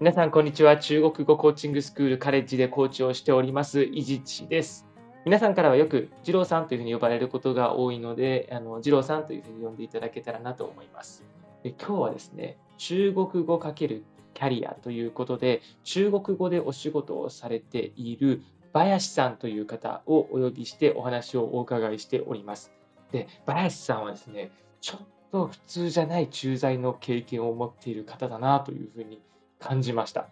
皆さん、こんにちは。中国語コーチングスクールカレッジでコーチをしております、伊地知です。皆さんからはよく、二郎さんというふうに呼ばれることが多いので、あの二郎さんというふうに呼んでいただけたらなと思います。で今日はですね、中国語×キャリアということで、中国語でお仕事をされている林さんという方をお呼びしてお話をお伺いしております。で、林さんはですね、ちょっと普通じゃない駐在の経験を持っている方だなというふうに感じました。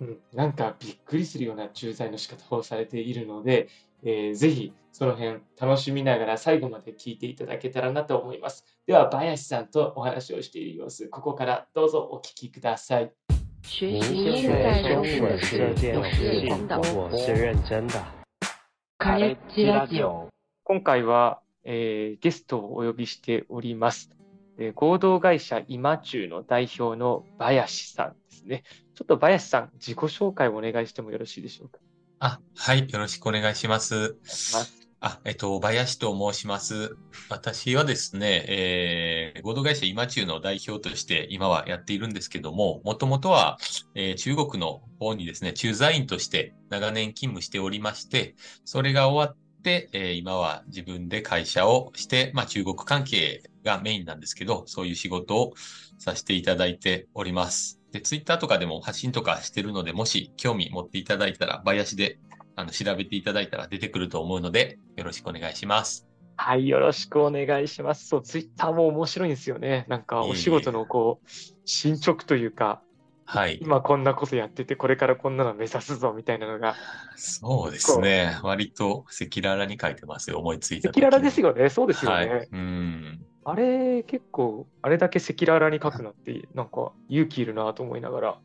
うん、なんかびっくりするような駐在の仕方をされているので、えー、ぜひその辺楽しみながら最後まで聞いていただけたらなと思います。では、林さんとお話をしている様子、ここからどうぞお聞きください。学習现在中文的世界是我是认真的。カレッジラジオ。今回は、えー、ゲストをお呼びしております。えー、合同会社今中の代表の林さんですね。ちょっと林さん、自己紹介をお願いしてもよろしいでしょうか？あ、はい、よろしくお願いします。あ、えっと、林と申します。私はですね、えー、合同会社今中の代表として今はやっているんですけども、もともとは、えー、中国の方にですね、駐在員として長年勤務しておりまして、それが終わって、えー、今は自分で会社をして、まあ中国関係がメインなんですけど、そういう仕事をさせていただいております。で、ツイッターとかでも発信とかしてるので、もし興味持っていただいたら、林であの調べていただいたら出てくると思うので、よろしくお願いします。はい、よろしくお願いします。そう、ツイッターも面白いんですよね。なんかお仕事のこう、進捗というか、はい。今こんなことやってて、これからこんなの目指すぞみたいなのが。そうですね。割と赤裸々に書いてますよ、思いついた赤裸々ですよね。そうですよね。はい、うん。あれ、結構、あれだけ赤裸々に書くのって、なんか勇気いるなと思いながら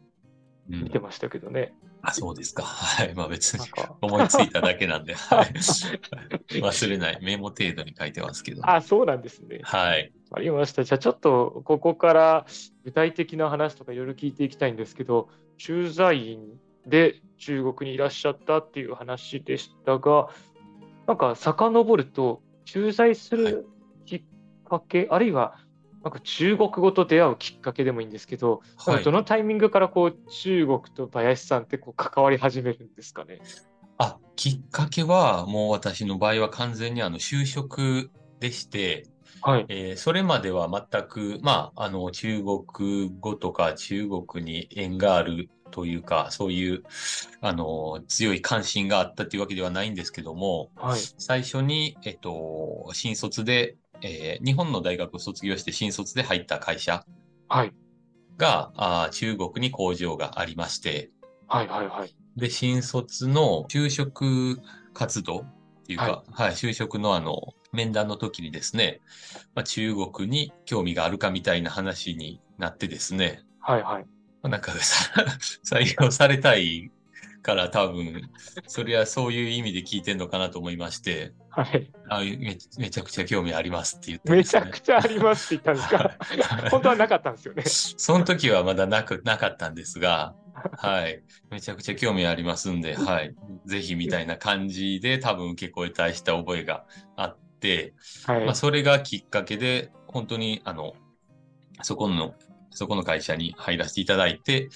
見てましたけどね。うん、あ、そうですか。はい。まあ別に思いついただけなんで、はい、忘れない。メモ程度に書いてますけど、あ、そうなんですね。はい。ありました。じゃあちょっとここから具体的な話とかいろいろ聞いていきたいんですけど、駐在員で中国にいらっしゃったっていう話でしたが、なんか遡ると、駐在するかけ、あるいはなんか中国語と出会うきっかけでもいいんですけど、はい、どのタイミングからこう中国と林さんってこう関わり始めるんですかね？あ、きっかけはもう私の場合は完全にあの就職でして、はい。えー、それまでは全く、まあ、あの中国語とか中国に縁があるというか、そういうあの強い関心があったというわけではないんですけども、はい、最初に、えっと、新卒でえー、日本の大学を卒業して新卒で入った会社が、はい、あ中国に工場がありまして、はいはいはい。で、新卒の就職活動っていうか、はい、はい、就職のあの、面談の時にですね、まあ、中国に興味があるかみたいな話になってですね、はいはい。まあ、なんか 採用されたいから多分、それはそういう意味で聞いてんのかなと思いまして、はい。あめめちゃくちゃ興味ありますって言って、ね、めちゃくちゃありますって言ったんですか？本当はなかったんですよね。その時はまだなく、なかったんですが、はい。めちゃくちゃ興味ありますんで、はい。ぜひみたいな感じで多分受け答えした覚えがあって、はい。まあ、それがきっかけで、本当に、あの、そこのそこの会社に入らせていただいて、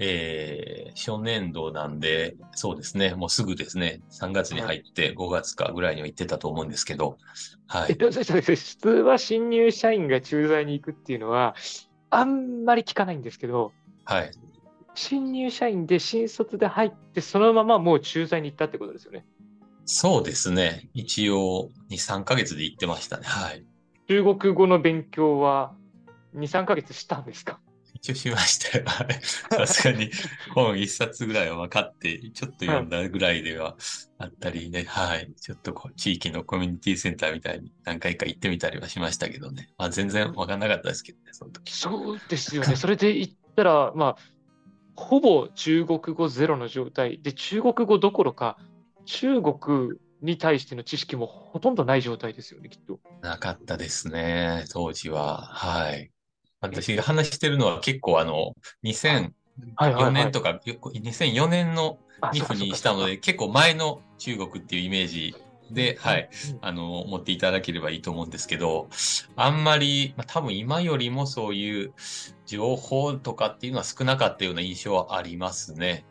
えー、初年度なんで、そうですね、もうすぐですね、3月に入って5月かぐらいには行ってたと思うんですけど、はい。普通は新入社員が駐在に行くっていうのは、あんまり聞かないんですけど、はい。新入社員で新卒で入って、そのままもう駐在に行ったってことですよね。そうですね。一応、2、3ヶ月で行ってましたね。はい。中国語の勉強は2、3ヶ月したんですか？一応しましたよ。さすがに本一冊ぐらいは分かって、ちょっと読んだぐらいではあったりね、はい。ちょっとこう地域のコミュニティセンターみたいに何回か行ってみたりはしましたけどね。まあ全然分かんなかったですけどね、その時。そうですよね。それで言ったら、まあ、ほぼ中国語ゼロの状態で、中国語どころか、中国に対しての知識もほとんどない状態ですよね、きっと。なかったですね、当時は。はい。私が話してるのは結構あの、2004年とか、2004年の2府にしたので、結構前の中国っていうイメージで、はい、あの、持っていただければいいと思うんですけど、あんまり、まあ、多分今よりもそういう情報とかっていうのは少なかったような印象はありますね。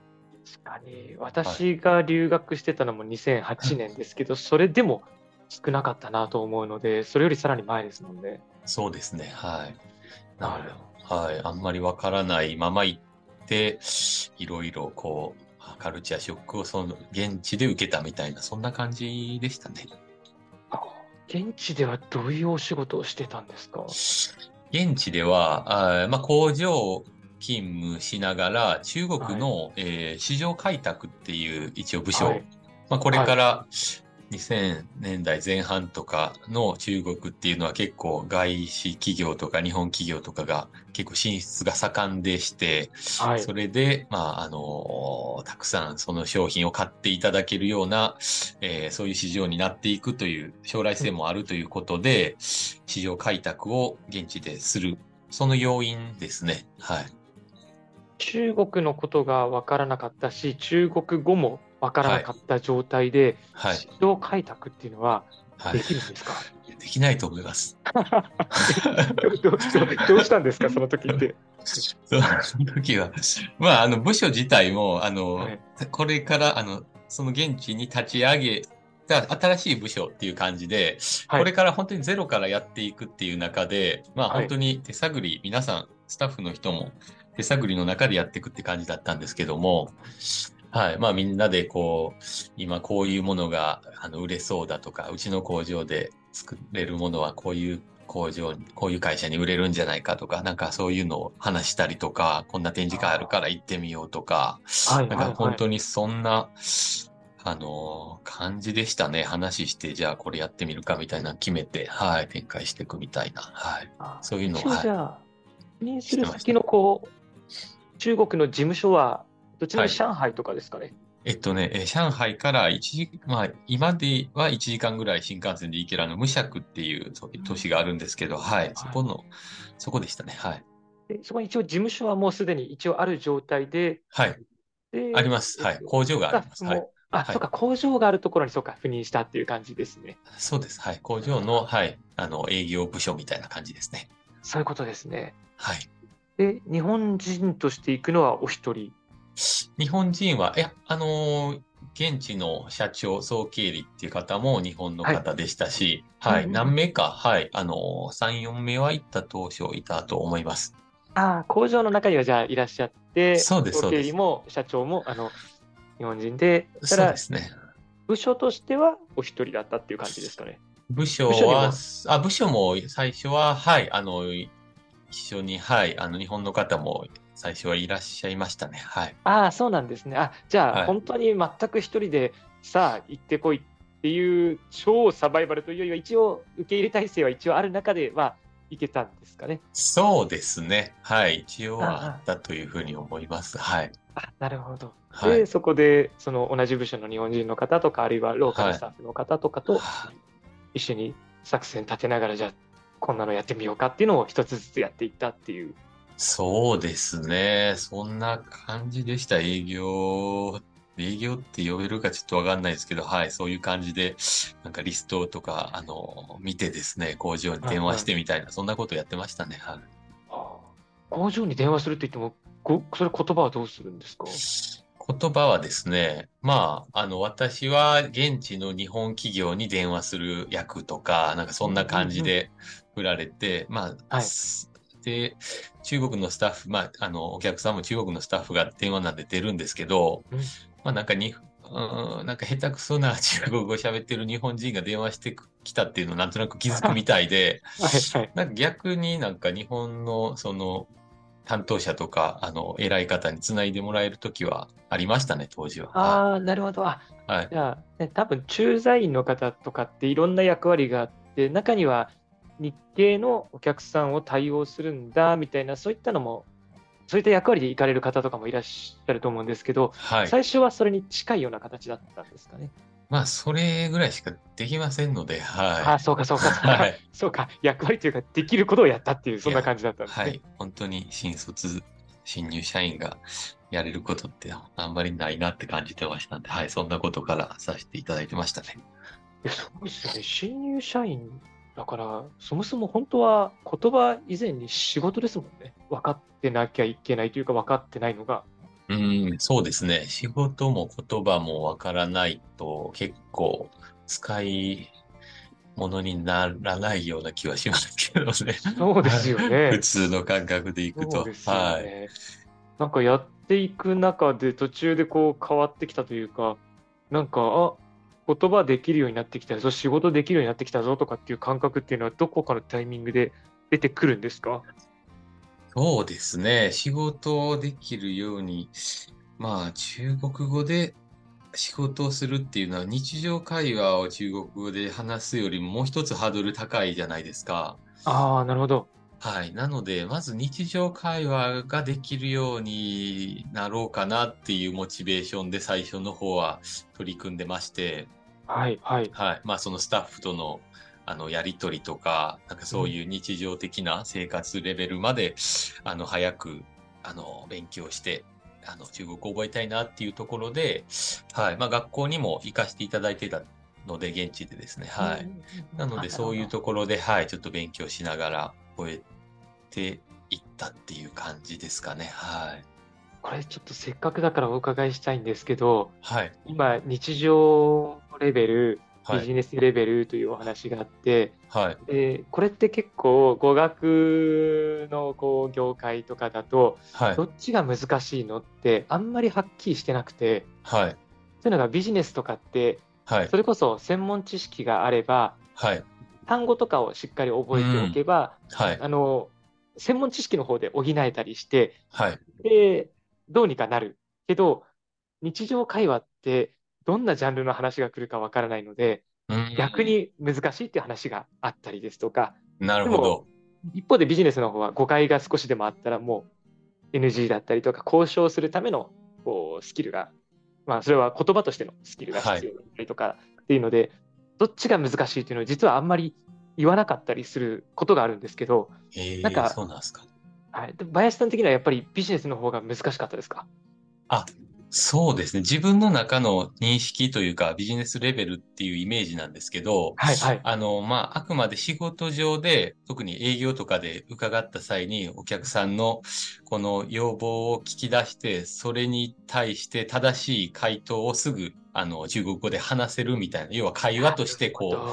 確かに。私が留学してたのも2008年ですけど、はい、それでも少なかったなと思うので、それよりさらに前ですもんね。そうですね。はい。なるほど。はい。あんまりわからないまま行って、いろいろこう、カルチャーショックをその現地で受けたみたいな、そんな感じでしたね。現地ではどういうお仕事をしてたんですか？現地では、あまあ、工場勤務しながら、中国の、はい、えー、市場開拓っていう一応部署、はい、まあ、これから2000年代前半とかの中国っていうのは結構外資企業とか日本企業とかが結構進出が盛んでして、はい、それで、まあ、あの、たくさんその商品を買っていただけるような、えー、そういう市場になっていくという将来性もあるということで、市場開拓を現地でする、その要因ですね。はい。中国のことが分からなかったし、中国語も分からなかった状態で、はい、市場開拓っていうのはできるんですか、はい、できないと思います。どうしたんですか、その時って。その時は、まあ、あの部署自体も、あの、はい、これからあのその現地に立ち上げた新しい部署っていう感じで、これから本当にゼロからやっていくっていう中で、まあ本当に手探り、皆さん、スタッフの人も手探りの中でやっていくって感じだったんですけども、はい。まあみんなでこう、今こういうものがあの売れそうだとか、うちの工場で作れるものはこういう工場に、こういう会社に売れるんじゃないかとか、なんかそういうのを話したりとか、こんな展示会あるから行ってみようとか、なんか本当にそんな、あの、感じでしたね。話して、じゃあこれやってみるかみたいな決めて、はい、展開していくみたいな、はい。そういうのを、はい。じゃあ、認する先のこう、中国の事務所はどちらも上海とかですかね？はい、えっとね、え上海から1時、まあ、今では1時間ぐらい新幹線で行けるあの、無釈っていう都市があるんですけど、はい、そこの、そこでしたね、はい。でそこに一応事務所はもうすでに一応ある状態で。はい。あります。はい。工場があります。はい。あ、はい、そうか、工場があるところにそうか、赴任したっていう感じですね。そうです。はい。工場の、はい、あの、営業部署みたいな感じですね。そういうことですね。はい。で、日本人として行くのはお一人？日本人は、いや、あのー、現地の社長、総経理っていう方も日本の方でしたし、はい、はい、何名か、はい、あのー、3、4名は行った当初いたと思います。ああ、工場の中にはじゃあいらっしゃって、そうです、総経理も社長も、あの、日本人で、そうですね。部署としてはお一人だったっていう感じですかね。部署は、あ部署も最初は、はい、あの、一緒に、はい、あの、日本の方も最初はいらっしゃいましたね。はい。ああ、そうなんですね。あ、じゃあ、はい、本当に全く一人で、さあ、行ってこいっていう超サバイバルというよりは、一応、受け入れ体制は一応ある中では、いけたんですかね。そうですね。はい。一応はあったというふうに思います。はい。あなるほど。で、はい、そこで、その同じ部署の日本人の方とか、あるいはローカルスタッフの方とかと、一緒に作戦立てながら、じゃあ、こんなのやってみようかっていうのを一つずつやっていったっていうそうですね。そんな感じでした。営業、営業って呼べるかちょっとわかんないですけど、はい、そういう感じで、なんかリストとか、あの、見てですね、工場に電話してみたいな、はいそんなことやってましたね。はい。工場に電話するって言っても、ごそれ言葉はどうするんですか？言葉はですね、まあ、あの、私は現地の日本企業に電話する役とか、なんかそんな感じで振られて、まあ、はい、で、中国のスタッフ、まあ、あの、お客さんも中国のスタッフが電話なんで出るんですけど、うん、まあ、なんかに、うん、なんか下手くそな 中国語喋ってる日本人が電話してきたっていうのをなんとなく気づくみたいで、はいはい、なんか逆になんか日本のその担当者とか、あの、偉い方につないでもらえるときはありましたね、当時は。ああ、なるほど。あ、はい。じゃあ、ね、多分駐在員の方とかっていろんな役割があって、中には日系のお客さんを対応するんだみたいな、そういったのも、そういった役割で行かれる方とかもいらっしゃると思うんですけど、はい、最初はそれに近いような形だったんですかね？まあ、それぐらいしかできませんので、はい。あそうか、そうか、はい、そうか、役割というか、できることをやったっていう、そんな感じだったんですね。はい、本当に新卒、新入社員がやれることってあんまりないなって感じてましたんで、はい、そんなことからさせていただいてましたね。や、そうですよね。新入社員だから、そもそも本当は言葉以前に仕事ですもんね。分かってなきゃいけないというか、分かってないのが。うん、そうですね。仕事も言葉もわからないと結構使い物にならないような気はしますけどね。そうですよね。普通の感覚でいくと。ね、はい。なんかやっていく中で途中でこう変わってきたというか、なんか、あ、言葉できるようになってきたぞ、仕事できるようになってきたぞとかっていう感覚っていうのはどこかのタイミングで出てくるんですか？そうですね。仕事できるように、まあ、中国語で仕事をするっていうのは、日常会話を中国語で話すよりももう一つハードル高いじゃないですか。ああ、なるほど。はい。なので、まず日常会話ができるようになろうかなっていうモチベーションで最初の方は取り組んでまして、はい、はい。はい。まあ、そのスタッフとのあの、やりとりとか、なんかそういう日常的な生活レベルまで、あの、早く、あの、勉強して、あの、中国を覚えたいなっていうところで、はい。まあ、学校にも行かせていただいてたので、現地でですね。はい。なので、そういうところで、はい、ちょっと勉強しながら覚えていったっていう感じですかね。はい。これちょっとせっかくだからお伺いしたいんですけど、はい。今、日常レベル、ビジネスレベルというお話があって、はい、でこれって結構語学のこう業界とかだと、はい、どっちが難しいのってあんまりはっきりしてなくて、はい、そういうのがビジネスとかって、はい、それこそ専門知識があれば、はい、単語とかをしっかり覚えておけば、はい、あの専門知識の方で補えたりして、はい、でどうにかなる。けど日常会話ってどんなジャンルの話が来るかわからないので、逆に難しいっていう話があったりですとか、なるほど。一方でビジネスの方は誤解が少しでもあったらもう NG だったりとか交渉するためのこうスキルが、まあそれは言葉としてのスキルが必要だったりとかっていうので、はい、どっちが難しいっていうのは実はあんまり言わなかったりすることがあるんですけど、なんか、そうなんですか。はい。林さん的にはやっぱりビジネスの方が難しかったですか？あ、そうですね。自分の中の認識というかビジネスレベルっていうイメージなんですけど、はいはい。あの、まあ、あくまで仕事上で、特に営業とかで伺った際にお客さんのこの要望を聞き出して、それに対して正しい回答をすぐ、あの、中国語で話せるみたいな、要は会話としてこ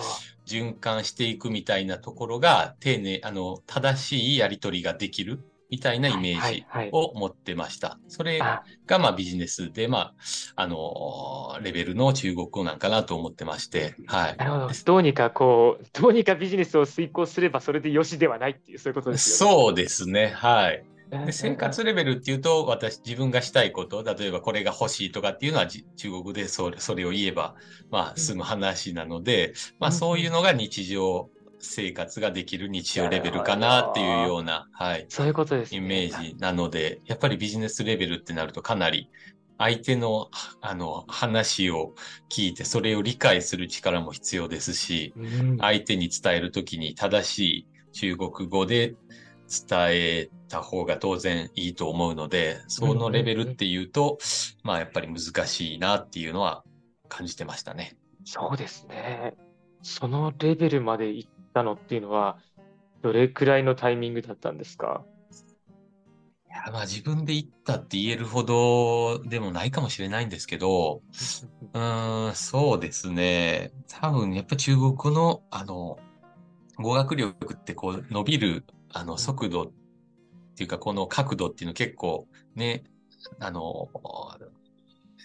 う、循環していくみたいなところが、丁寧、あの、正しいやり取りができる。みたいなイメージを持ってました。それがまあビジネスで、まあ、あの、レベルの中国語なんかなと思ってまして、はい。なるほど。どうにかこう、どうにかビジネスを遂行すればそれでよしではないっていう、そういうことですよね。そうですね。はい。で生活レベルっていうと、私、自分がしたいこと、例えばこれが欲しいとかっていうのは中国でそれそれを言えば、まあ、済む話なので、まあ、そういうのが日常生活ができる日常レベルかなっていうような、はい。そういうことです、ね、イメージなので、やっぱりビジネスレベルってなるとかなり相手の、あの、話を聞いて、それを理解する力も必要ですし、うん、相手に伝えるときに正しい中国語で伝えた方が当然いいと思うので、そのレベルっていうと、まあやっぱり難しいなっていうのは感じてましたね。そうですね。そのレベルまで行ったのっていうのは、どれくらいのタイミングだったんですか？いや、まあ自分で言ったって言えるほどでもないかもしれないんですけど、うーん、そうですね。多分やっぱ中国語の、あの、語学力ってこう伸びる、あの、速度っていうかこの角度っていうの結構ね、あの、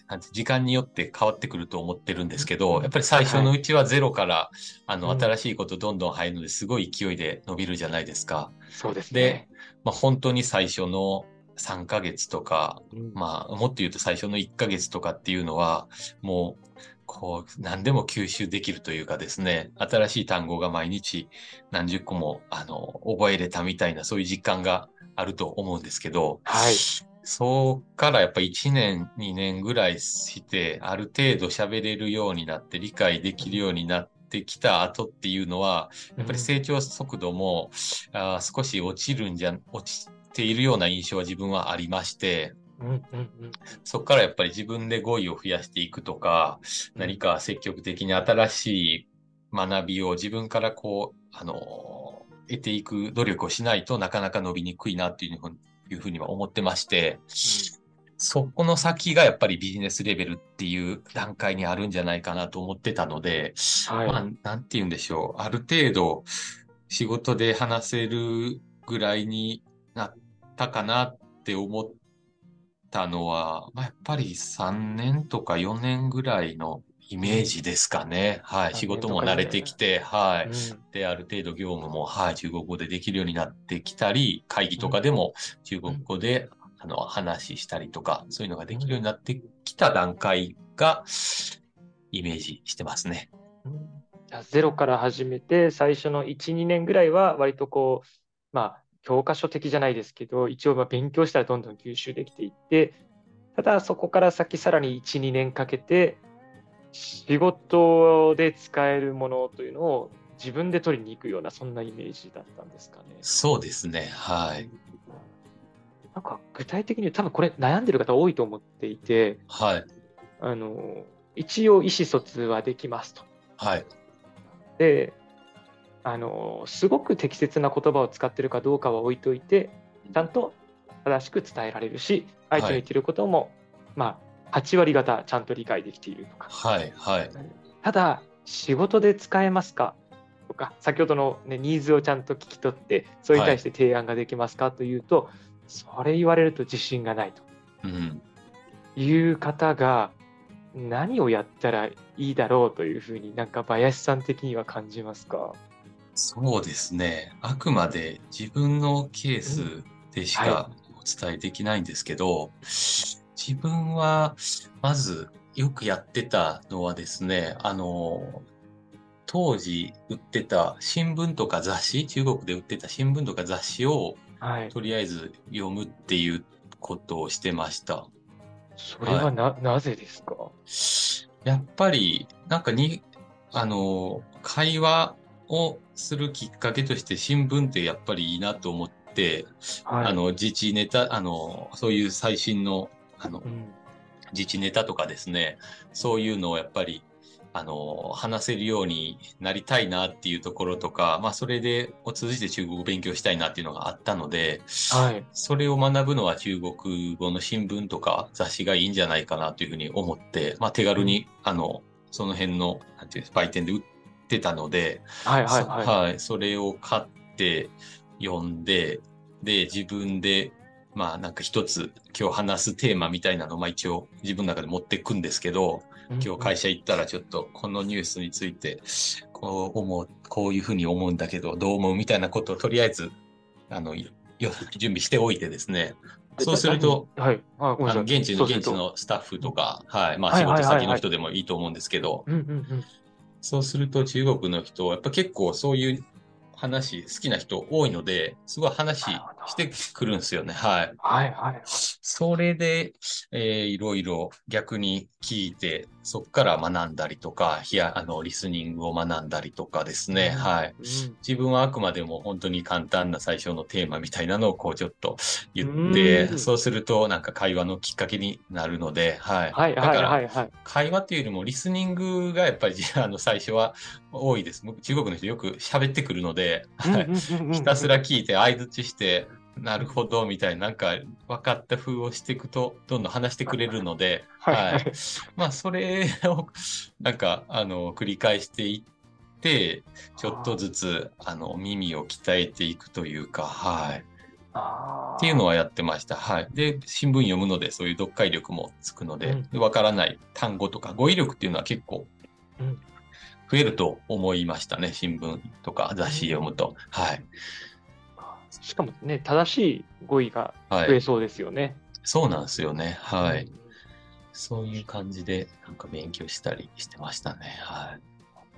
なんて時間によって変わってくると思ってるんですけど、やっぱり最初のうちはゼロから、はい、あの、新しいことどんどん入るのですごい勢いで伸びるじゃないですか。そうですね。で、まあ、本当に最初の3ヶ月とか、うん、まあ、もっと言うと最初の1ヶ月とかっていうのは、もう、こう、何でも吸収できるというかですね、新しい単語が毎日何十個も、あの、覚えれたみたいな、そういう実感があると思うんですけど、はい。そっからやっぱ1年、2年ぐらいして、ある程度喋れるようになって、理解できるようになってきた後っていうのは、やっぱり成長速度も、うん、あ少し落ちるんじゃ、落ちているような印象は自分はありまして、そこからやっぱり自分で語彙を増やしていくとか、何か積極的に新しい学びを自分からこう、あの、得ていく努力をしないとなかなか伸びにくいなっていういうふうには思ってまして、そこの先がやっぱりビジネスレベルっていう段階にあるんじゃないかなと思ってたので、はい、まあ、なんて言うんでしょう。ある程度仕事で話せるぐらいになったかなって思ったのは、まあ、やっぱり3年とか4年ぐらいのイメージですかね。はい。仕事も慣れてきて、はい。で、ある程度業務も、はい、中国語でできるようになってきたり、会議とかでも中国語で、あの、話したりとか、そういうのができるようになってきた段階が、イメージしてますね。ゼロから始めて、最初の1、2年ぐらいは、割とこう、まあ、教科書的じゃないですけど、一応ま勉強したらどんどん吸収できていって、ただそこから先さらに1、2年かけて、仕事で使えるものというのを自分で取りに行くような、そんなイメージだったんですかね。そうですね。はい。なんか具体的に多分これ悩んでる方多いと思っていて、はい。あの、一応意思疎通はできますと。はい。で、あの、すごく適切な言葉を使ってるかどうかは置いといて、ちゃんと正しく伝えられるし、相手の言ってることも、はい、まあ、8割方ちゃんと理解できているとか。はいはい。ただ、仕事で使えますか？とか、先ほどの、ね、ニーズをちゃんと聞き取って、それに対して提案ができますか？というと、はい、それ言われると自信がないと。うん、いう方が、何をやったらいいだろうというふうになんか林さん的には感じますか？そうですね。あくまで自分のケースでしかお伝えできないんですけど、はい自分は、まず、よくやってたのはですね、あの、当時売ってた新聞とか雑誌、中国で売ってた新聞とか雑誌を、はい、とりあえず読むっていうことをしてました。それはな、はい、なぜですか？やっぱり、なんかに、あの、会話をするきっかけとして新聞ってやっぱりいいなと思って、はい、あの、自治ネタ、あの、そういう最新のあの、うん、自治ネタとかですね、そういうのをやっぱり、あの、話せるようになりたいなっていうところとか、まあ、それで、を通じて中国語を勉強したいなっていうのがあったので、はい。それを学ぶのは中国語の新聞とか雑誌がいいんじゃないかなというふうに思って、まあ、手軽に、うん、あの、その辺の、なんていう売店で売ってたので、はいはいはい。はい。それを買って読んで、で、自分でまあなんか一つ今日話すテーマみたいなのをまあ一応自分の中で持っていくんですけど、今日会社行ったらちょっとこのニュースについてこう思う、こういうふうに思うんだけどどう思うみたいなことをとりあえずあの準備しておいてですね、そうすると、はい、あの現地の現地のスタッフとか、はい、まあ仕事先の人でもいいと思うんですけど、そうすると中国の人はやっぱ結構そういう話好きな人多いので、すごい話してくるんですよね。はい。はいはい。それで、えー、いろいろ逆に聞いて、そこから学んだりとか、いや、あの、リスニングを学んだりとかですね。うん、はい、うん、自分はあくまでも本当に簡単な最初のテーマみたいなのをこうちょっと言って、うん、そうするとなんか会話のきっかけになるので、はい。はい、だから、会話っていうよりもリスニングがやっぱり あの最初は多いです。中国の人よく喋ってくるので、はい、ひたすら聞いて相づちして、なるほど、みたいな、なんか分かった風をしていくと、どんどん話してくれるので、はい。まあ、それを、なんか、あの、繰り返していって、ちょっとずつ、あの、耳を鍛えていくというか、はい。っていうのはやってました。はい。で、新聞読むので、そういう読解力もつくので、わ、うん、からない単語とか語彙力っていうのは結構、増えると思いましたね。新聞とか雑誌読むと。はい。しかもね、正しい語彙が増えそうですよね。はい、そうなんですよね。はい。うん、そういう感じで、なんか勉強したりしてましたね。はい。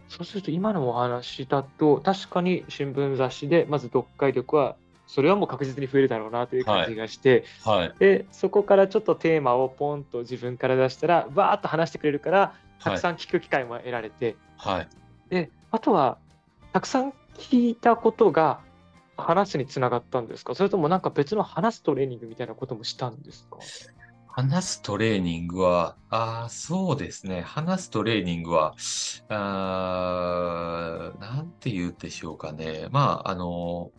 そうすると、今のお話だと、確かに新聞雑誌で、まず読解力は、それはもう確実に増えるだろうなという感じがして、はいはい、でそこからちょっとテーマをポンと自分から出したら、わーっと話してくれるから、たくさん聞く機会も得られて、はい、であとは、たくさん聞いたことが話につながったんですか？それともなんか別の話すトレーニングみたいなこともしたんですか？話すトレーニングは、ああ、そうですね。話すトレーニングは、あーなんて言うでしょうかね。まあ、あの、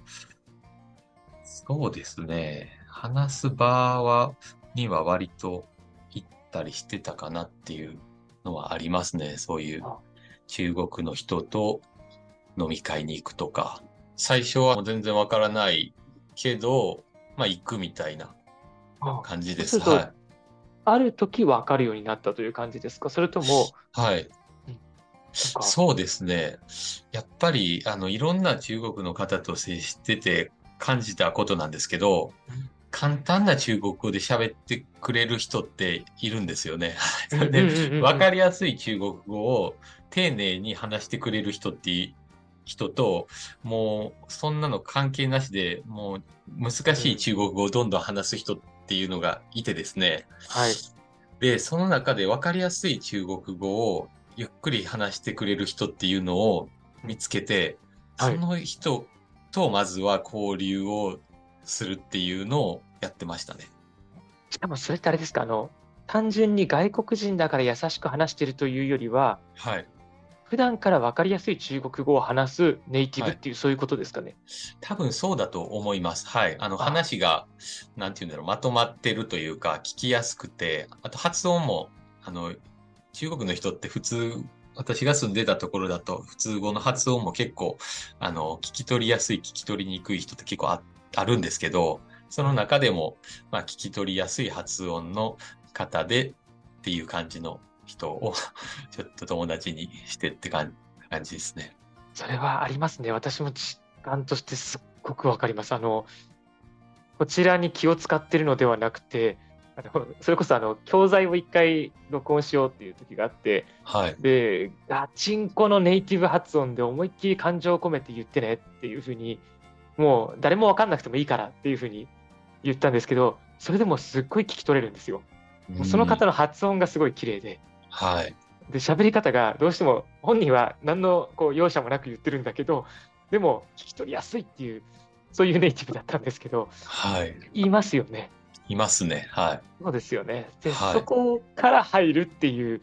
そうですね。話す場は、には割と行ったりしてたかなっていうのはありますね。そういうあ中国の人と飲み会に行くとか。最初は全然わからないけど、まあ行くみたいなあ感じです。そうするとはい。ある時分かるようになったという感じですか？それとも、はい。そうですね。やっぱり、あの、いろんな中国の方と接してて感じたことなんですけどうん、簡単な中国語で喋ってくれる人っているんですよね。わかりやすい中国語を丁寧に話してくれる人ってい人と、もう、そんなの関係なしで、もう、難しい中国語をどんどん話す人っていうのがいてですね。はい。で、その中で分かりやすい中国語をゆっくり話してくれる人っていうのを見つけて、はいその人とまずは交流をするっていうのをやってましたね。しかもそれってあれですか？あの、単純に外国人だから優しく話してるというよりは、はい。普段から分かりやすい中国語を話すネイティブはいっていう、そういうことですかね？多分そうだと思います。はい。あのあ話が、なんていうんだろう、まとまってるというか、聞きやすくて、あと発音も、あの、中国の人って普通、私が住んでたところだと、普通語の発音も結構、あの、聞き取りやすい、聞き取りにくい人って結構ああるんですけど、その中でも、まあ、聞き取りやすい発音の方でっていう感じの人を、ちょっと友達にしてって感感じですね。それはありますね。私も実感としてすっごく分かります。あの、こちらに気を使ってるのではなくて、あのそれこそあの教材を一回録音しようっていう時があって、はい。で、ガチンコのネイティブ発音で思いっきり感情を込めて言ってねっていうふうに、もう誰も分かんなくてもいいからっていうふうに言ったんですけど、それでもすっごい聞き取れるんですよ。その方の発音がすごい綺麗で、はい。で、喋り方がどうしても本人は何のこう容赦もなく言ってるんだけど、でも聞き取りやすいっていう、そういうネイティブだったんですけど、はい。言いますよね。いますね。はい。そうですよね。で、はいそこから入るっていう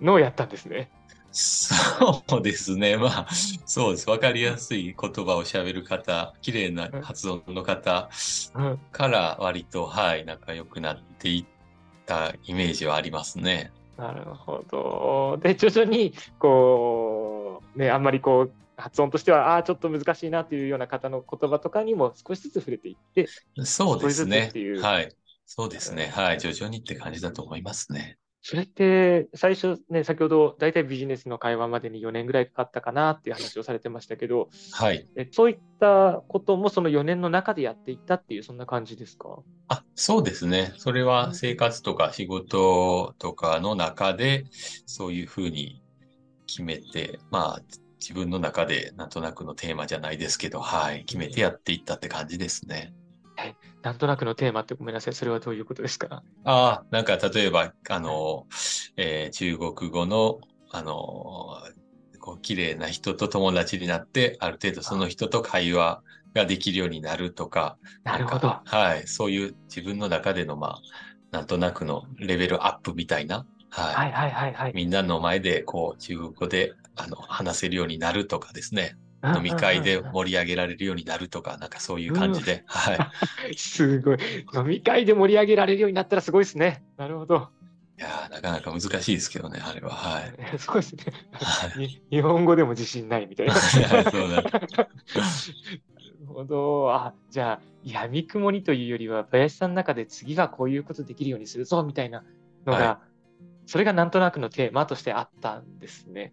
のをやったんですね。そうですね。まあ、そうです。わかりやすい言葉を喋る方、綺麗な発音の方うん、から割と、はい、仲良くなっていったイメージはありますね。なるほど。で、徐々に、こう、ね、あんまりこう、発音としては、ああ、ちょっと難しいなっていうような方の言葉とかにも少しずつ触れていって、そうですね。はい。そうですね。はい。徐々にって感じだと思いますね。それって、最初ね、先ほど、大体ビジネスの会話までに4年ぐらいかかったかなっていう話をされてましたけど、はい。えそういったこともその4年の中でやっていったっていう、そんな感じですか？あ、そうですね。それは生活とか仕事とかの中で、そういうふうに決めて、まあ、自分の中でなんとなくのテーマじゃないですけど、はい、決めてやっていったって感じですね。なんとなくのテーマってごめんなさい。それはどういうことですか？ああ、なんか例えば、あの、えー中国語の、あの、こう、綺麗な人と友達になって、ある程度その人と会話ができるようになるとか、なるほど。はい。そういう自分の中での、まあ、なんとなくのレベルアップみたいな、はい。はいはいはいはい。みんなの前で、こう、中国語で、あの、話せるようになるとかですね。うん飲み会で盛り上げられるようになるとか、なんかそういう感じで、はい。すごい。飲み会で盛り上げられるようになったらすごいですね。なるほど。いやーなかなか難しいですけどね、あれは。はい。そうですね。はいに日本語でも自信ないみたいな。ほど。あ、じゃあ、闇雲にというよりは、林さんの中で次はこういうことできるようにするぞみたいなのが、はそれがなんとなくのテーマとしてあったんですね。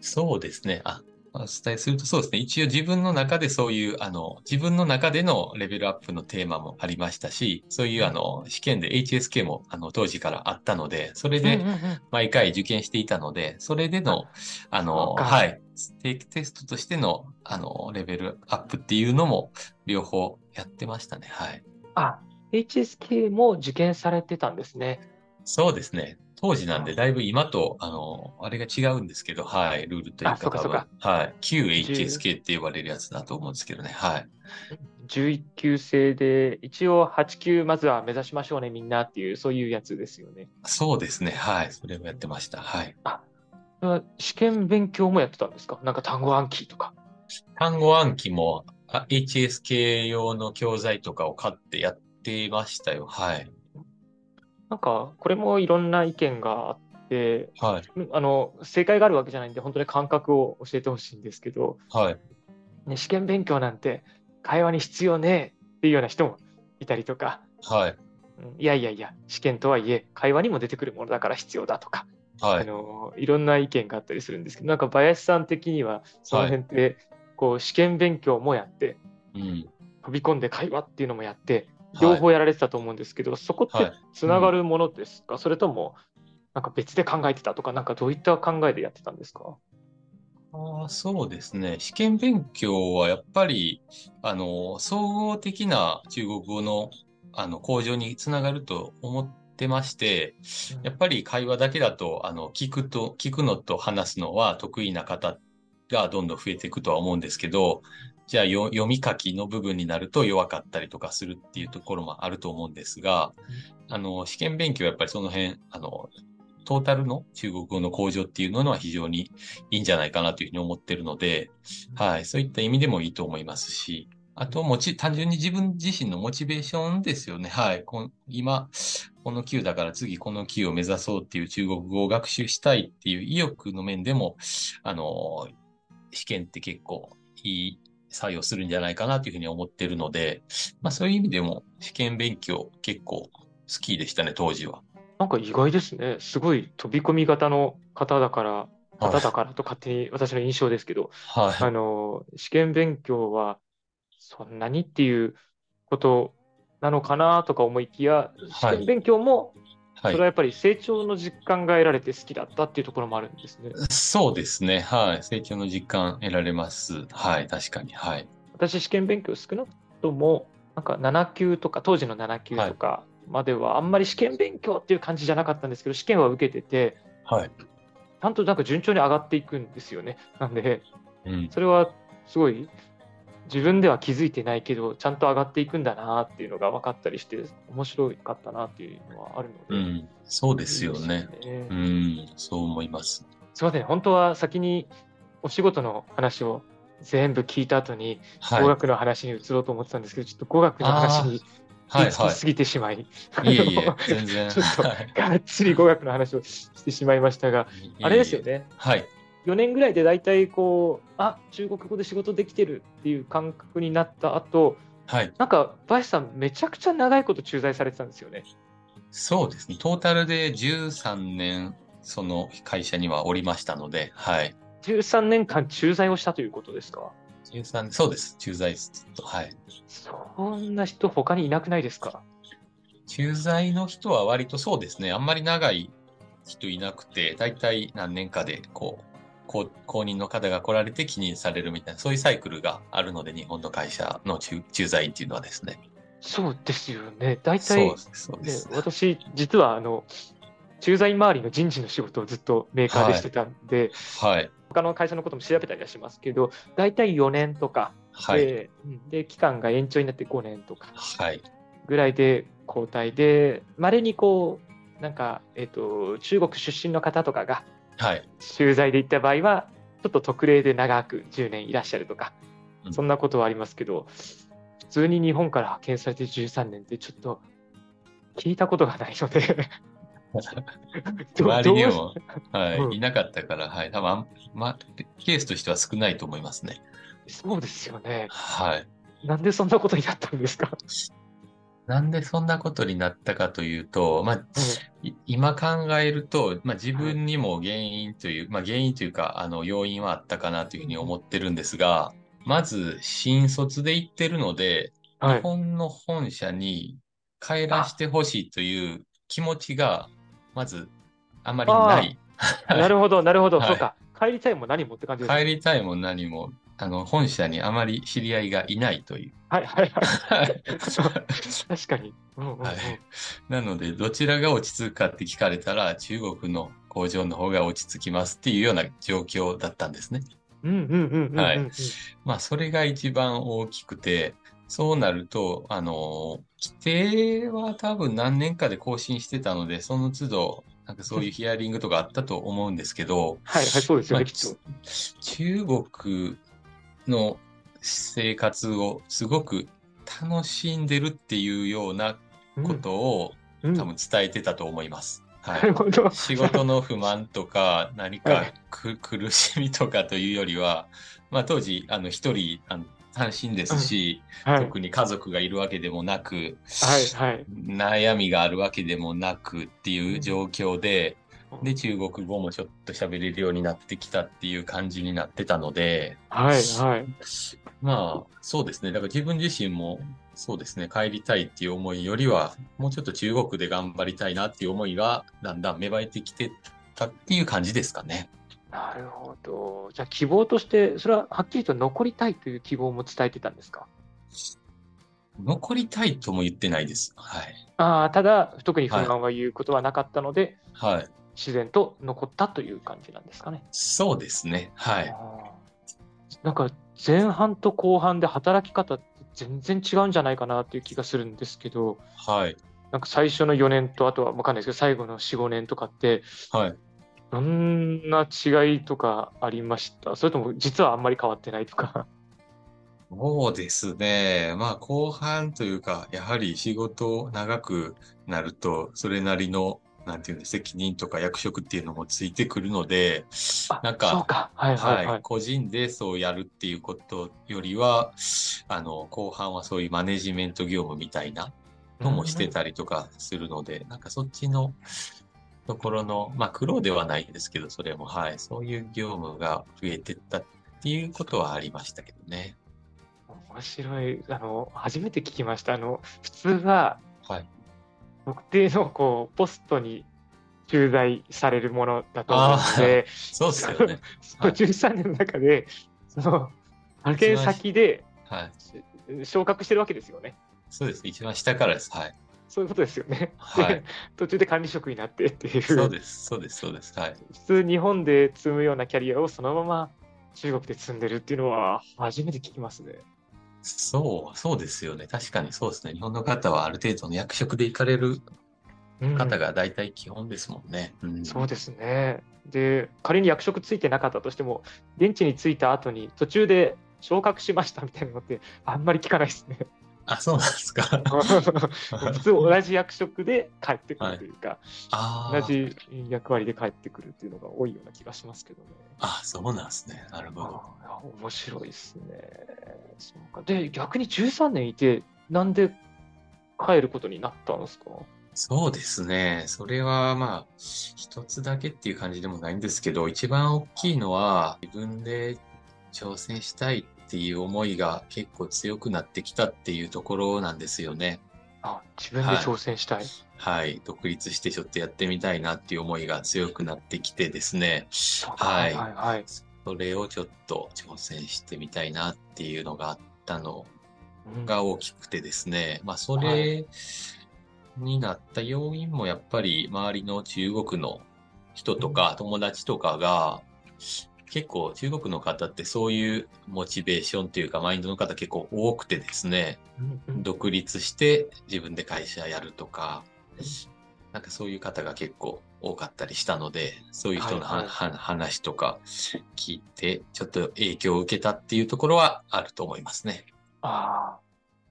そうですね。あ、お伝えするとそうですね。一応自分の中でそういう、あの、自分の中でのレベルアップのテーマもありましたし、そういうあの、試験で HSK もあの、当時からあったので、それで毎回受験していたので、それでの、あその、はい、定期テストとしての、あの、レベルアップっていうのも両方やってましたね。はい。あ、HSK も受験されてたんですね。そうですね。当時なんで、だいぶ今と、あの、あれが違うんですけど、はい、ルールというあそうかそうかはい、旧 HSK って呼ばれるやつだと思うんですけどね、はい。11級制で、一応8級まずは目指しましょうね、みんなっていう、そういうやつですよね。そうですね。はい。それもやってました。はい。あ、試験勉強もやってたんですか？なんか単語暗記とか。単語暗記も、HSK 用の教材とかを買ってやってましたよ。はい。なんか、これもいろんな意見があって、はい、あの正解があるわけじゃないんで、本当に感覚を教えてほしいんですけど、はい。ね、試験勉強なんて会話に必要ねえっていうような人もいたりとか、はい、いやいやいや、試験とはいえ、会話にも出てくるものだから必要だとか、はい、あのいろんな意見があったりするんですけど、なんか林さん的には、その辺って、こう試験勉強もやって、うん、飛び込んで会話っていうのもやって、両方やられてたと思うんですけど、はい、そこってつながるものですか、はいうん、それともなんか別で考えてたとか、なんかどういった考えでやってたんですか？あそうですね。試験勉強はやっぱり、あの、総合的な中国語の、あの、向上につながると思ってまして、やっぱり会話だけだと、あの、聞くと、聞くのと話すのは得意な方がどんどん増えていくとは思うんですけど、じゃあ読み書きの部分になると弱かったりとかするっていうところもあると思うんですが、あの、試験勉強はやっぱりその辺、あの、トータルの中国語の向上っていうのは非常にいいんじゃないかなというふうに思ってるので、はい、そういった意味でもいいと思いますし、あと、もち、単純に自分自身のモチベーションですよね。はい。こ今、この級だから次この級を目指そうっていう中国語を学習したいっていう意欲の面でも、あの、試験って結構いい作用するんじゃないかなというふうに思ってるので、まあそういう意味でも試験勉強結構好きでしたね、当時は。なんか意外ですね。すごい飛び込み型の方だから、方だからと勝手に私の印象ですけど、はい、あの、試験勉強はそんなにっていうことなのかなとか思いきや、試験勉強もそれはやっぱり成長の実感が得られて好きだったっていうところもあるんですね。そうですね。はい。成長の実感得られます。はい。確かに。はい。私、試験勉強少なくとも、なんか7級とか、当時の7級とかまでは、あんまり試験勉強っていう感じじゃなかったんですけど、試験は受けてて、はい。ちゃんとなんか順調に上がっていくんですよね。なんで、うん、それはすごい自分では気づいてないけど、ちゃんと上がっていくんだなっていうのが分かったりして、面白かったなっていうのはあるので。うん、そうですよね。いいねうん、そう思います。すみません、本当は先にお仕事の話を全部聞いた後に、語学の話に移ろうと思ってたんですけど、ちょっと語学の話に気付きすぎてしまい、はいはい、いえいえ、全然。ちょっとがっつり語学の話をしてしまいましたが、あれですよね。はい。4年ぐらいで大体こう、あ中国語で仕事できてるっていう感覚になった後、はい、なんか、林さん、めちゃくちゃ長いこと駐在されてたんですよね。そうですね。トータルで13年、その会社にはおりましたので、はい。13年間駐在をしたということですか ?13 そうです。駐在と、はい。そんな人、他にいなくないですか？駐在の人は割とそうですね。あんまり長い人いなくて、大体何年かで、こう、公公認の方が来られて記認されるみたいな、そういうサイクルがあるので、日本の会社の駐在員っていうのはですね。そうですよね。大体、ね、私、実はあの駐在員周りの人事の仕事をずっとメーカーでしてたんで、はい、他の会社のことも調べたりはしますけど、大体4年とかで、はい、で期間が延長になって5年とかぐらいで交代で、まれにこう、なんか、えっ、ー、と、中国出身の方とかが、はい、駐在で行った場合は、ちょっと特例で長く10年いらっしゃるとか、そんなことはありますけど、普通に日本から派遣されて13年ってちょっと聞いたことがないので 周りにも、はい、うん、いなかったから、はい、多分、ま、ケースとしては少ないと思いますね。そうですよね。はい。なんでそんなことになったんですか？なんでそんなことになったかというと、まあ、うん、今考えると、まあ、自分にも原因という、まあ、原因というか、あの、要因はあったかなというふうに思ってるんですが、まず、新卒で行ってるので、はい、日本の本社に帰らせてほしいという気持ちが、まず、あまりない。なるほど、なるほど、はい、そうか。帰りたいも何もって感じですね。帰りたいも何も、あの、本社にあまり知り合いがいないという。はいはいはい。確かに、うんうんうん、はい。なので、どちらが落ち着くかって聞かれたら、中国の工場の方が落ち着きますっていうような状況だったんですね。うんうんうんうん、うん、はい。まあ、それが一番大きくて、そうなると、あの、規定は多分何年かで更新してたので、その都度、なんかそういうヒアリングとかあったと思うんですけど、はい、はい、そうですよね、まあ。中国の生活をすごく楽しんでるっていうようなことをうん、多分伝えてたと思います。はないる。ほど。仕事の不満とか何かはいく 苦しみとかというよりは、まあ当時、あの一人あの単身ですし、はい、特に家族がいるわけでもなく、はい、はい。悩みがあるわけでもなくっていう状況で、で、中国語もちょっと喋れるようになってきたっていう感じになってたので、はい、はい。まあ、そうですね。だから自分自身も、そうですね。帰りたいっていう思いよりは、もうちょっと中国で頑張りたいなっていう思いが、だんだん芽生えてきてたっていう感じですかね。なるほど。じゃあ、希望として、それははっきりと残りたいという希望も伝えてたんですか？残りたいとも言ってないです。はい。ああ、ただ、特に不満は言うことはなかったので、はい。自然と残ったという感じなんですかね。そうですね。はい。なんか前半と後半で働き方って全然違うんじゃないかなっていう気がするんですけど、はい。なんか最初の4年と、あとは分かんないですけど、最後の4、5年とかって、はい。どんな違いとかありました？それとも実はあんまり変わってないとか？そうですね。まあ、後半というか、やはり仕事長くなると、それなりの、なんていうんです責任とか役職っていうのもついてくるので、あなんかか。はいはいはい。はい。個人でそうやるっていうことよりは、あの、後半はそういうマネジメント業務みたいなのもしてたりとかするので、なんかそっちのところの、まあ苦労ではないんですけど、それも、はい。そういう業務が増えてったっていうことはありましたけどね。面白い。あの、初めて聞きました。あの、普通ははい。特定のこうポストに駐在されるものだと思うので、そうですよね。その13年の中で、その派遣先ではい。昇格してるわけですよね。そうです。一番下からです。はい。そういうことですよね。はいで 途中で管理職になってっていう、そうです。そうです。そうです。はい。普通日本で積むようなキャリアをそのまま中国で積んでるっていうのは初めて聞きますね。そう、そうですよね。確かにそうですね。日本の方はある程度の役職で行かれるうん方が大体基本ですもんね。うんそうですね。で、仮に役職ついてなかったとしても、現地に着いた後に途中で昇格しましたみたいなのってあんまり聞かないですね。あ、そうなんですか。普通同じ役職で帰ってくるというか、あー同じ役割で帰ってくるっていうのが多いような気がしますけどね。あ、そうなんですね。なるほど。面白いですね。そうかで、逆に13年いて、なんで帰ることになったんですか？そうですね。それはまあ、一つだけっていう感じでもないんですけど、一番大きいのは、自分で挑戦したいっていう思いが結構強くなってきたっていうところなんですよね。あ自分で挑戦したい。はい。独立してちょっとやってみたいなっていう思いが強くなってきてですね。はいはいはい。それをちょっと挑戦してみたいなっていうのがあったのうんが大きくてですね。まあ、そはれになった要因もやっぱり周りの中国の人とか友達とかが、結構中国の方ってそういうモチベーションというかマインドの方結構多くてですね。独立して自分で会社やるとか、なんかそういう方が結構多かったりしたので、そういう人のは、はいはいは話とか聞いて、ちょっと影響を受けたっていうところはあると思いますね。ああ。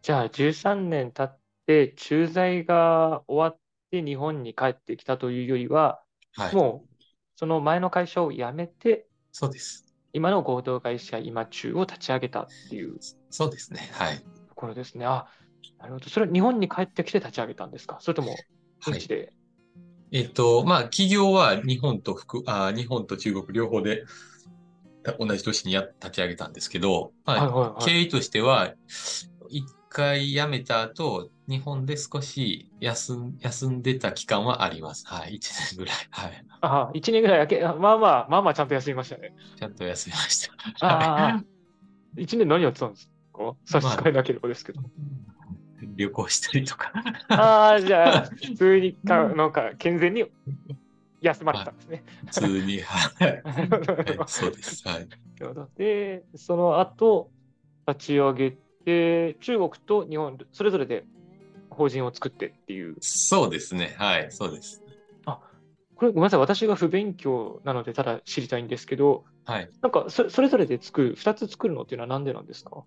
じゃあ、13年経って、駐在が終わって日本に帰ってきたというよりは、はい。もう、その前の会社を辞めて、そうです。今の合同会社今中を立ち上げたっていうそうですね。はい。ところですね。あ、なるほど。それは日本に帰ってきて立ち上げたんですか？それとも、はい現地。で？えっと、まあ、企業は日本と福、あ、日本と中国両方でた同じ年にや立ち上げたんですけど、まあはいはいはい。経緯としては、一回辞めた後、日本で少し休ん休んでた期間はあります。はい。一年ぐらい。はい。あ、1年ぐらいやけ、あまあまあ、まあまあちゃんと休みましたね。ちゃんと休みました。ああ、1年何やってたんですか？差し支えなければですけど。旅行したりとか。ああ、じゃあ、普通にか、なんか、健全に休まれてたんですね。普通に、はい。はいそうです。はい。で、その後、立ち上げで、中国と日本、それぞれで法人を作ってっていう。そうですね。はい、そうです。あ、これごめんなさい。私が不勉強なので、ただ知りたいんですけど、はい。なんかそ、それぞれで作る、2つ作るのっていうのはなんでなんですか？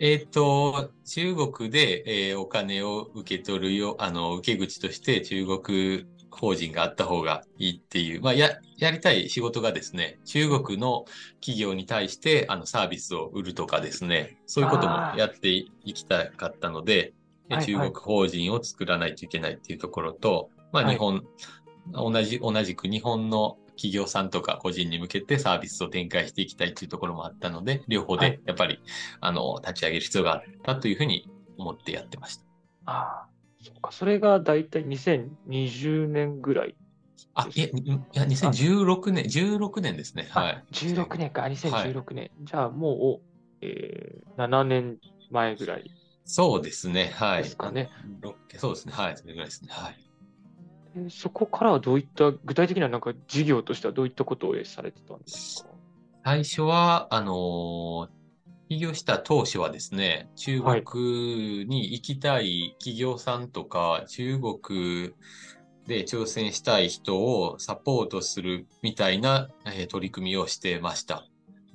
えっと、中国で、えーお金を受け取るよ、あの、受け口として中国法人があった方がいいっていう、まあ、や、やりたい仕事がですね、中国の企業に対して、あの、サービスを売るとかですね、そういうこともやっていきたかったので、中国法人を作らないといけないっていうところと、まあ、はい日本、同じ、同じく日本の企業さんとか個人に向けてサービスを展開していきたいっていうところもあったので、両方はいでやっぱり、あの、立ち上げる必要があったというふうに思ってやってました。ああ、そっか。それがだいたい2020年ぐらい。あ、いや、いや2016年、16年ですね。はい。16年か、2016年。じゃあもう、えー、7年前ぐらい。そうですね。はい。ですかねろそうですね。はい。それぐらいですね。はい。でそこからはどういった、具体的ななんか事業としてはどういったことをされてたんですか？最初は、あのー起業した当初はですね、中国に行きたい企業さんとか、中国で挑戦したい人をサポートするみたいな、えー取り組みをしてました。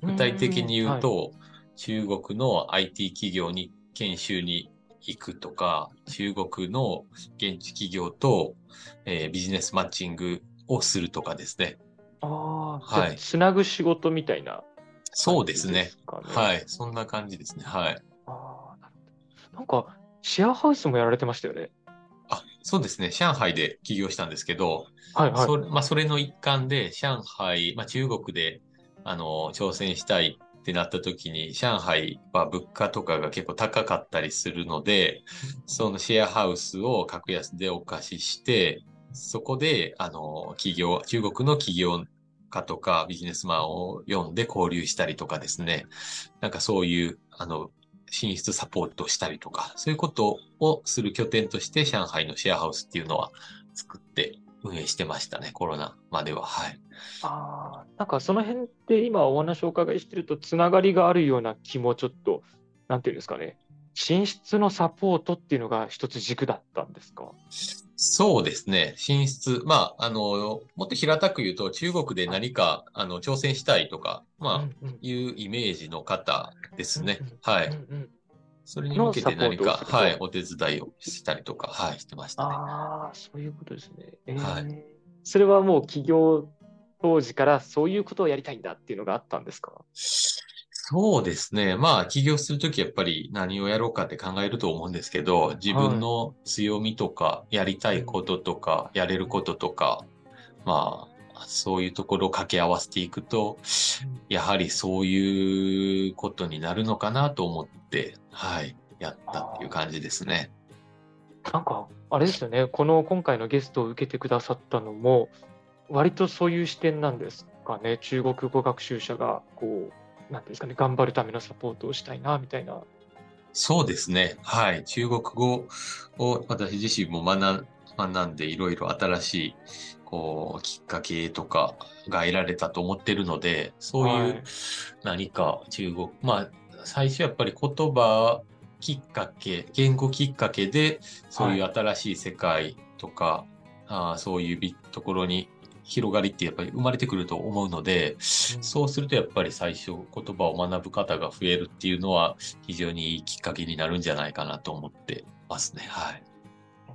具体的に言うと、中国の IT 企業に研修に行くとか、中国の現地企業と、えービジネスマッチングをするとかですね。ああ、はいつなぐ仕事みたいなそうですね。はい。そんな感じですね。はい。ああ。なんか、シェアハウスもやられてましたよね。あ、そうですね。上海で起業したんですけど、はいはい。それ、まあ、それの一環で、上海、まあ、中国で、あの、挑戦したいってなった時に、上海は物価とかが結構高かったりするので、そのシェアハウスを格安でお貸しして、そこで、あの、企業、中国の企業家とかビジネスマンを呼んで交流したりとかですね、なんかそういう、あの、進出サポートしたりとか、そういうことをする拠点として、上海のシェアハウスっていうのは作って運営してましたね、コロナまでは。はい。ああ、なんかその辺って今お話をお伺いしてると、つながりがあるような気もちょっと、なんていうんですかね。進出のサポートっていうのが一つ軸だったんですか？そうですね。進出。まあ、あの、もっと平たく言うと、中国で何か、あの、挑戦したいとか、まあ、うんうんいうイメージの方ですね。はい。うんうんそれに向けて何か、はい、お手伝いをしたりとか、はい、してましたね。ああ、そういうことですね。えーはいそれはもう起業当時からそういうことをやりたいんだっていうのがあったんですか？そうですね。まあ、起業するときやっぱり何をやろうかって考えると思うんですけど、自分の強みとか、やりたいこととか、やれることとか、まあ、そういうところを掛け合わせていくと、やはりそういうことになるのかなと思って、はい、やったっていう感じですね。なんか、あれですよね、この今回のゲストを受けてくださったのも、割とそういう視点なんですかね、中国語学習者が、こう、なんですかね、頑張るためのサポートをしたいな、みたいな。そうですね。はい。中国語を私自身も学んでいろいろ新しい、こう、きっかけとかが得られたと思ってるので、そういうはい何か中国、まあ、最初やっぱり言葉きっかけ、言語きっかけで、そういう新しい世界とか、あーそういうびところに広がりってやっぱり生まれてくると思うので、そうするとやっぱり最初言葉を学ぶ方が増えるっていうのは非常にいいきっかけになるんじゃないかなと思ってますね。はい。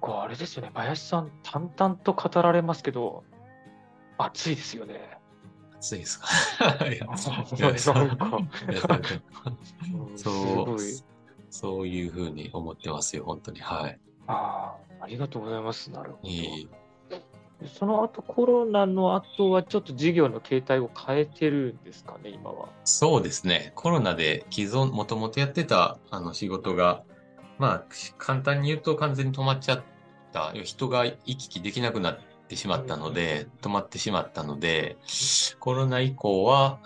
なんかあれですよね、林さん、淡々と語られますけど、熱いですよね。熱いですか？そう そういうふうに思ってますよ、本当に。はい。ああ、ありがとうございます。なるほど。いいその後、コロナの後はちょっと事業の形態を変えてるんですかね、今は。そうですね。コロナで既存、もともとやってたあの仕事が、まあ、簡単に言うと完全に止まっちゃった。人が行き来できなくなってしまったので、止まってしまったので、コロナ以降は、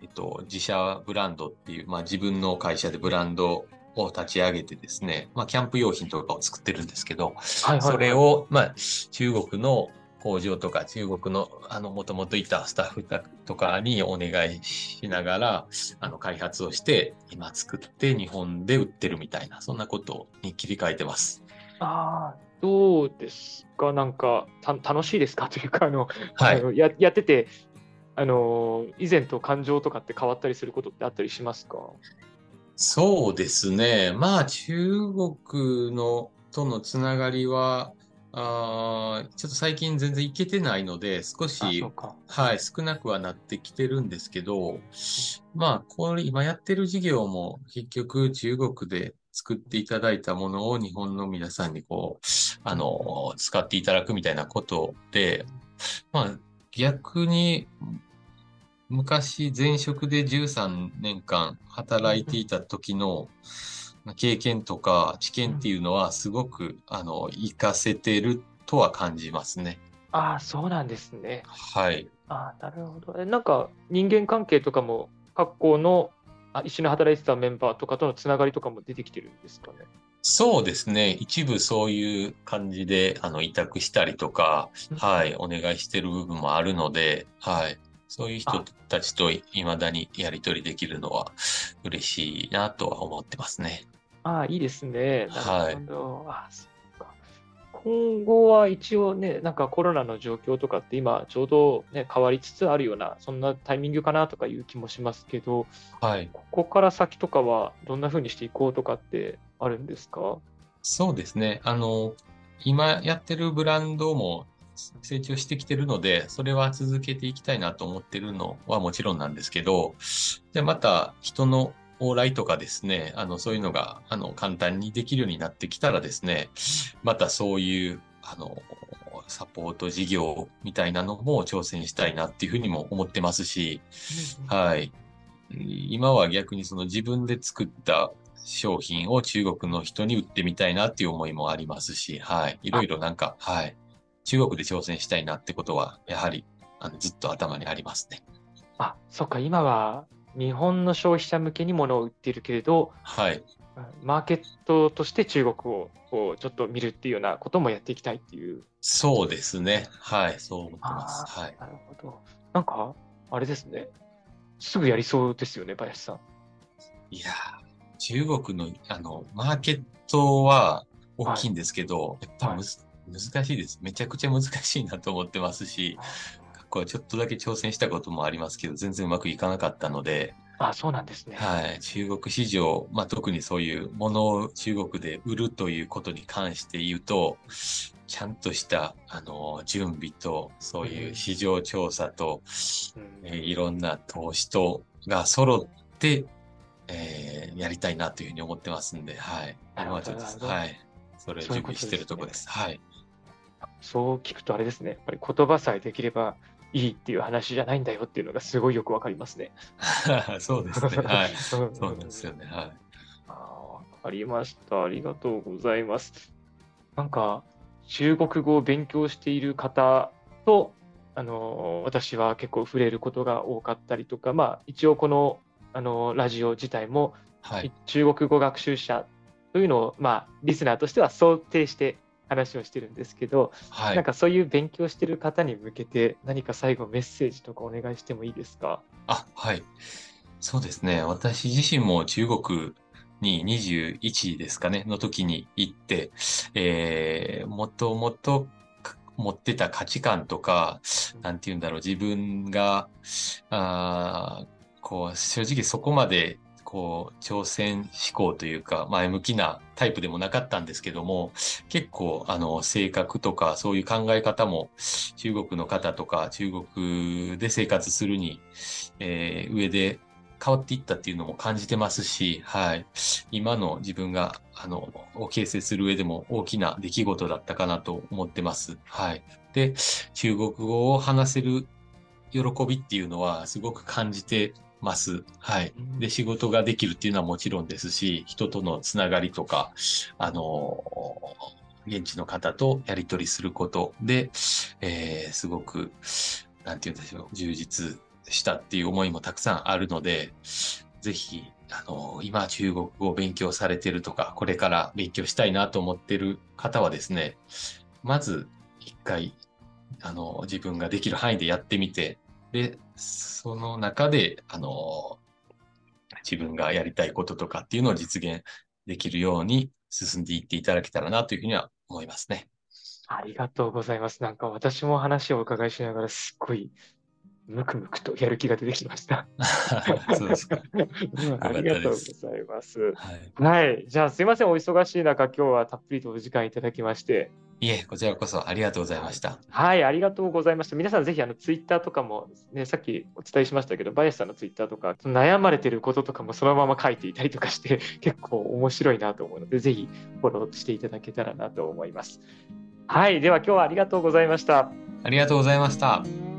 えっと、自社ブランドっていう、まあ自分の会社でブランドを立ち上げてですね、まあキャンプ用品とかを作ってるんですけど、はいはいはいそれ、を、まあ、中国の工場とか中国のあの、もともといたスタッフとかにお願いしながら、あの、開発をして、今作って日本で売ってるみたいな、そんなことに切り替えてます。ああ、どうですか？なんか、た楽しいですか？というか、あの、はい、あのややってて、あの、以前と感情とかって変わったりすることってあったりしますか？そうですね。まあ、中国のとのつながりは、あちょっと最近全然行けてないので、少し、はい、少なくはなってきてるんですけど、まあ、これ今やってる事業も結局中国で作っていただいたものを日本の皆さんにこう、あの、使っていただくみたいなことで、まあ、逆に、昔前職で13年間働いていた時の、経験とか知見っていうのはすごく、あの、活かせてるとは感じますね。ああ、そうなんですね。はい。ああ、なるほど。え、なんか人間関係とかも、各校のあ一緒に働いてたメンバーとかとのつながりとかも出てきてるんですかね？そうですね。一部そういう感じで、あの、委託したりとか、はい、お願いしてる部分もあるので、はい。そういう人たちと未だにやり取りできるのは嬉しいなとは思ってますね。ああ、いいですね。なるほど。はい、あ。今後は一応ね、なんかコロナの状況とかって今ちょうどね、変わりつつあるような、そんなタイミングかなとかいう気もしますけど、はい。ここから先とかはどんな風にしていこうとかってあるんですか？そうですね。あの、今やってるブランドも成長してきてるので、それは続けていきたいなと思ってるのはもちろんなんですけど、で、また人の往来とかですね、あの、そういうのが、あの、簡単にできるようになってきたらですね、またそういう、あの、サポート事業みたいなのも挑戦したいなっていうふうにも思ってますし、はい。今は逆にその自分で作った商品を中国の人に売ってみたいなっていう思いもありますし、はい。いろいろなんか、はい。中国で挑戦したいなってことは、やはり、あの、ずっと頭にありますね。あ、そっか、今は日本の消費者向けに物を売っているけれど、はい。マーケットとして中国をこうちょっと見るっていうようなこともやっていきたいっていう。そうですね。はい、そう思ってます。はい。なるほど。なんか、あれですね。すぐやりそうですよね、林さん。いや中国のあのマーケットは大きいんですけど、はい、やっぱむ、はい難しいです。めちゃくちゃ難しいなと思ってますし、これちょっとだけ挑戦したこともありますけど、全然うまくいかなかったので、あそうなんですね。はい。中国市場、まあ、特にそういうものを中国で売るということに関して言うと、ちゃんとした、あの、準備と、そういう市場調査と、うん、えー、いろんな投資とが揃って、えー、やりたいなというふうに思ってますんで、はい。今はちょっと、はい。それを準備してるところです。はい。そう聞くとあれですね、やっぱり言葉さえできればいいっていう話じゃないんだよっていうのがすごいよくわかりますね。そうですね。はい。そうなんですよね。はい。あわかりました。ありがとうございます。なんか、中国語を勉強している方と、あの私は結構触れることが多かったりとか、まあ、一応このあのラジオ自体も、はい、中国語学習者というのを、まあ、リスナーとしては想定して話をしてるんですけど、はい、なんかそういう勉強してる方に向けて何か最後メッセージとかお願いしてもいいですか？あはい。そうですね。私自身も中国に21ですかねの時に行って、えー、もともと持ってた価値観とか、なんて言うんだろう、自分が、あこう、正直そこまでこう、挑戦志向というか、前向きなタイプでもなかったんですけども、結構、あの、性格とか、そういう考え方も、中国の方とか、中国で生活するに、えー、上で変わっていったっていうのも感じてますし、はい。今の自分が、あの、を形成する上でも大きな出来事だったかなと思ってます。はい。で、中国語を話せる喜びっていうのはすごく感じてます。はい。で、仕事ができるっていうのはもちろんですし、人とのつながりとか、あの、現地の方とやり取りすることで、えー、すごく、なんて言うんでしょう、充実したっていう思いもたくさんあるので、ぜひ、あの、今中国語を勉強されてるとか、これから勉強したいなと思ってる方はですね、まず一回あの、自分ができる範囲でやってみて、で、その中で、あの、自分がやりたいこととかっていうのを実現できるように進んでいっていただけたらなというふうには思いますね。ありがとうございます。なんか私も話をお伺いしながらすっごいむくむくとやる気が出てきました。そうですか。ありがとうございます。はい、はい。じゃあすいません、お忙しい中、今日はたっぷりとお時間いただきまして。いえ、こちらこそありがとうございました。はい、ありがとうございました。皆さんぜひあのツイッターとかも、ね、さっきお伝えしましたけど、バイアスさんのツイッターとか、悩まれてることとかもそのまま書いていたりとかして、結構面白いなと思うので、ぜひフォローしていただけたらなと思います。はい、では今日はありがとうございました。ありがとうございました。